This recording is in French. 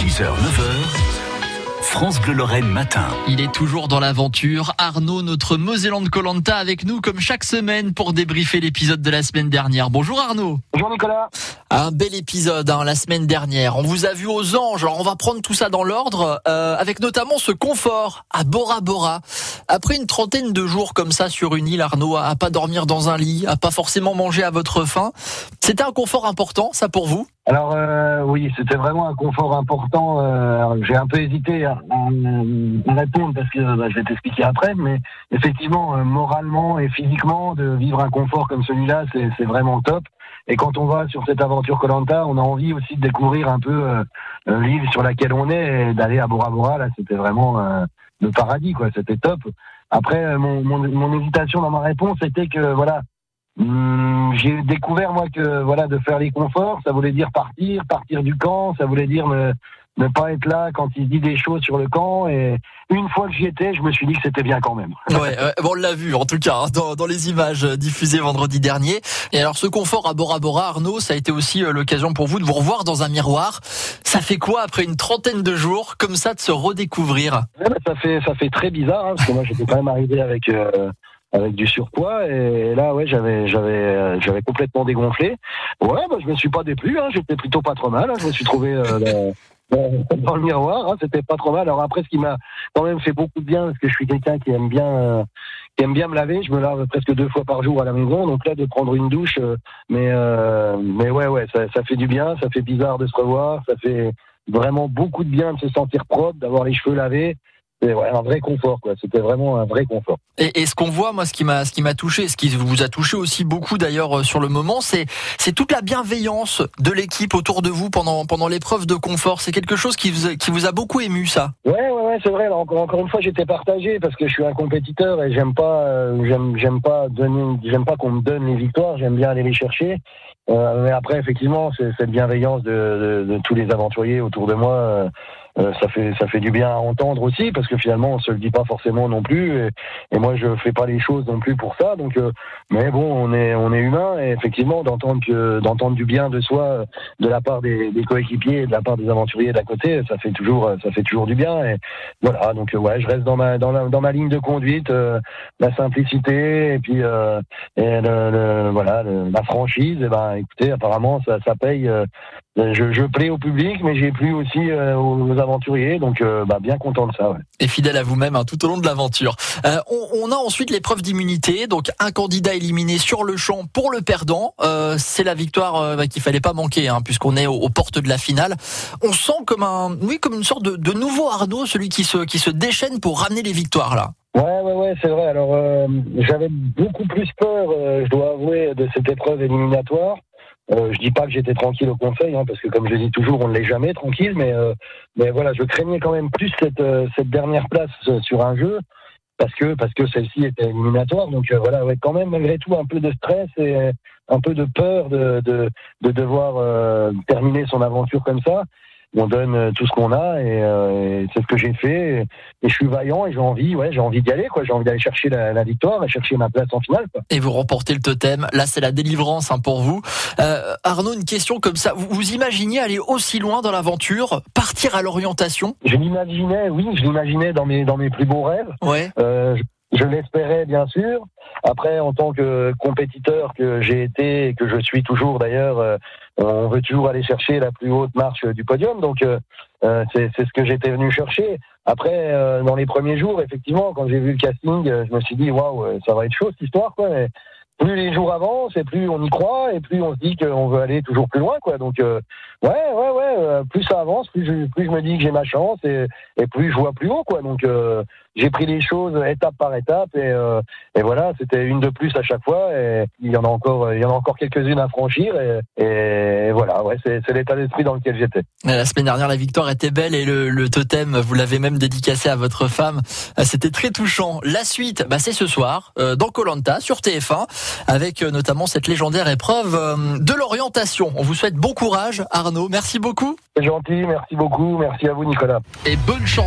6h, 9h. France Bleu Lorraine matin. Il est toujours dans l'aventure. Arnaud, notre Mosellande Colanta, avec nous comme chaque semaine pour débriefer l'épisode de la semaine dernière. Bonjour Arnaud. Bonjour Nicolas. Un bel épisode hein, la semaine dernière. On vous a vu aux anges. Alors on va prendre tout ça dans l'ordre, euh, avec notamment ce confort à Bora Bora. Après une trentaine de jours comme ça sur une île, Arnaud, à pas dormir dans un lit, à pas forcément manger à votre faim, c'était un confort important, ça pour vous? Alors euh, oui, c'était vraiment un confort important. Euh, j'ai un peu hésité à, répondre parce que bah, je vais t'expliquer après, mais effectivement, euh, moralement et physiquement, de vivre un confort comme celui-là, c'est vraiment top. Et quand on va sur cette aventure Colanta, on a envie aussi de découvrir un peu l'île sur laquelle on est et d'aller à Bora Bora. Là, c'était vraiment le paradis, quoi. C'était top. Après, mon, mon, mon hésitation dans ma réponse était que voilà, j'ai découvert moi que voilà de faire les conforts, ça voulait dire partir, partir du camp, ça voulait dire ne, ne pas être là quand il dit des choses sur le camp. Et une fois que j'y étais, je me suis dit que c'était bien quand même. Ouais, bon, on l'a vu en tout cas hein, dans, dans, les images diffusées vendredi dernier. Et alors ce confort à Bora Bora, Arnaud, ça a été aussi euh, l'occasion pour vous de vous revoir dans un miroir. Ça fait quoi après une trentaine de jours comme ça de se redécouvrir? Ça fait ça fait très bizarre hein, parce que moi j'étais quand même arrivé avec. Euh, avec du surpoids. Et là ouais j'avais j'avais j'avais complètement dégonflé. Ouais bah, je me suis pas déplu hein, j'étais plutôt pas trop mal hein, je me suis trouvé euh, dans, le miroir hein, c'était pas trop mal. Alors après ce qui m'a quand même fait beaucoup de bien parce que je suis quelqu'un qui aime bien euh, qui aime bien me laver. Je me lave presque deux fois par jour à la maison. Donc là de prendre une douche euh, mais mais ouais ouais ça, ça fait du bien. Ça fait bizarre de se revoir. Ça fait vraiment beaucoup de bien de se sentir propre d'avoir les cheveux lavés c'est un vrai confort, quoi. C'était vraiment un vrai confort. Et, et ce qu'on voit, moi, ce qui m'a, ce qui m'a touché, ce qui vous a touché aussi beaucoup d'ailleurs euh, sur le moment, c'est, c'est toute la bienveillance de l'équipe autour de vous pendant, pendant l'épreuve de confort. C'est quelque chose qui vous, qui vous a beaucoup ému, ça. Ouais, ouais, ouais, c'est vrai. encore, encore une fois, j'étais partagé parce que je suis un compétiteur et j'aime pas, euh, j'aime, j'aime pas donner, j'aime pas qu'on me donne les victoires. J'aime bien aller les chercher. Euh, mais après, effectivement, c'est cette bienveillance de, de, de, tous les aventuriers autour de moi. Euh, euh, ça fait ça fait du bien à entendre aussi parce que finalement on se le dit pas forcément non plus et, et moi je fais pas les choses non plus pour ça donc euh, mais bon on est on est humain et effectivement d'entendre que d'entendre du bien de soi de la part des, des coéquipiers et de la part des aventuriers d'à côté ça fait toujours ça fait toujours du bien et voilà donc ouais je reste dans ma dans, la, dans ma ligne de conduite la simplicité et puis et le, voilà la franchise et ben écoutez apparemment ça ça paye je, je plais au public, mais j'ai plu aussi euh, aux, aventuriers, donc euh, bah, bien content de ça. Ouais. Et fidèle à vous-même hein, tout au long de l'aventure. Euh, on, on, a ensuite l'épreuve d'immunité, donc un candidat éliminé sur le champ pour le perdant. Euh, c'est la victoire bah, qu'il fallait pas manquer, hein, puisqu'on est aux, portes de la finale. On sent comme un, oui, comme une sorte de, de nouveau Arnaud, celui qui se qui se déchaîne pour ramener les victoires là. Ouais, ouais, ouais, c'est vrai. Alors, j'avais beaucoup plus peur, je dois avouer, de cette épreuve éliminatoire. Euh, je dis pas que j'étais tranquille au conseil, hein, parce que comme je dis toujours, on ne l'est jamais tranquille, mais euh, mais voilà, je craignais quand même plus cette euh, cette dernière place euh, sur un jeu parce que parce que celle-ci était éliminatoire. Donc voilà, ouais, quand même malgré tout un peu de stress et un peu de peur de de, de devoir terminer son aventure comme ça on donne euh, tout ce qu'on a euh, et, c'est ce que j'ai fait. Et, je suis vaillant et j'ai envie ouais j'ai envie d'y aller quoi. J'ai envie d'aller chercher la, victoire et chercher ma place en finale quoi. et vous remportez le totem. Là c'est la délivrance hein, pour vous. Euh, Arnaud une question comme ça. Vous, vous imaginiez aller aussi loin dans l'aventure partir à l'orientation? Je l'imaginais oui je l'imaginais dans mes dans mes plus beaux rêves. Ouais. Euh, je l'espérais bien sûr. Après, en tant que compétiteur que j'ai été et que je suis toujours d'ailleurs, euh, on veut toujours aller chercher la plus haute marche du podium. Donc euh, euh, c'est ce que j'étais venu chercher. Après, dans les premiers jours, effectivement, quand j'ai vu le casting, je me suis dit waouh, ça va être chaud cette histoire, quoi. Mais plus les jours avancent et plus on y croit et plus on se dit qu'on veut aller toujours plus loin, quoi. Donc ouais, ouais, ouais, plus ça avance, plus je, me dis que j'ai ma chance et, plus je vois plus haut, quoi. Donc j'ai pris les choses étape par étape et, euh, et voilà, c'était une de plus à chaque fois et il y en a encore, quelques-unes à franchir et, voilà, c'est, l'état d'esprit dans lequel j'étais. La semaine dernière, la victoire était belle et le, totem, vous l'avez même dédicacé à votre femme. Euh, c'était très touchant. La suite, bah, c'est ce soir euh, dans Colanta sur TF1 avec notamment cette légendaire épreuve de l'orientation. On vous souhaite bon courage, Arnaud. Merci beaucoup. C'est gentil, merci beaucoup, merci à vous, Nicolas. Et bonne chance.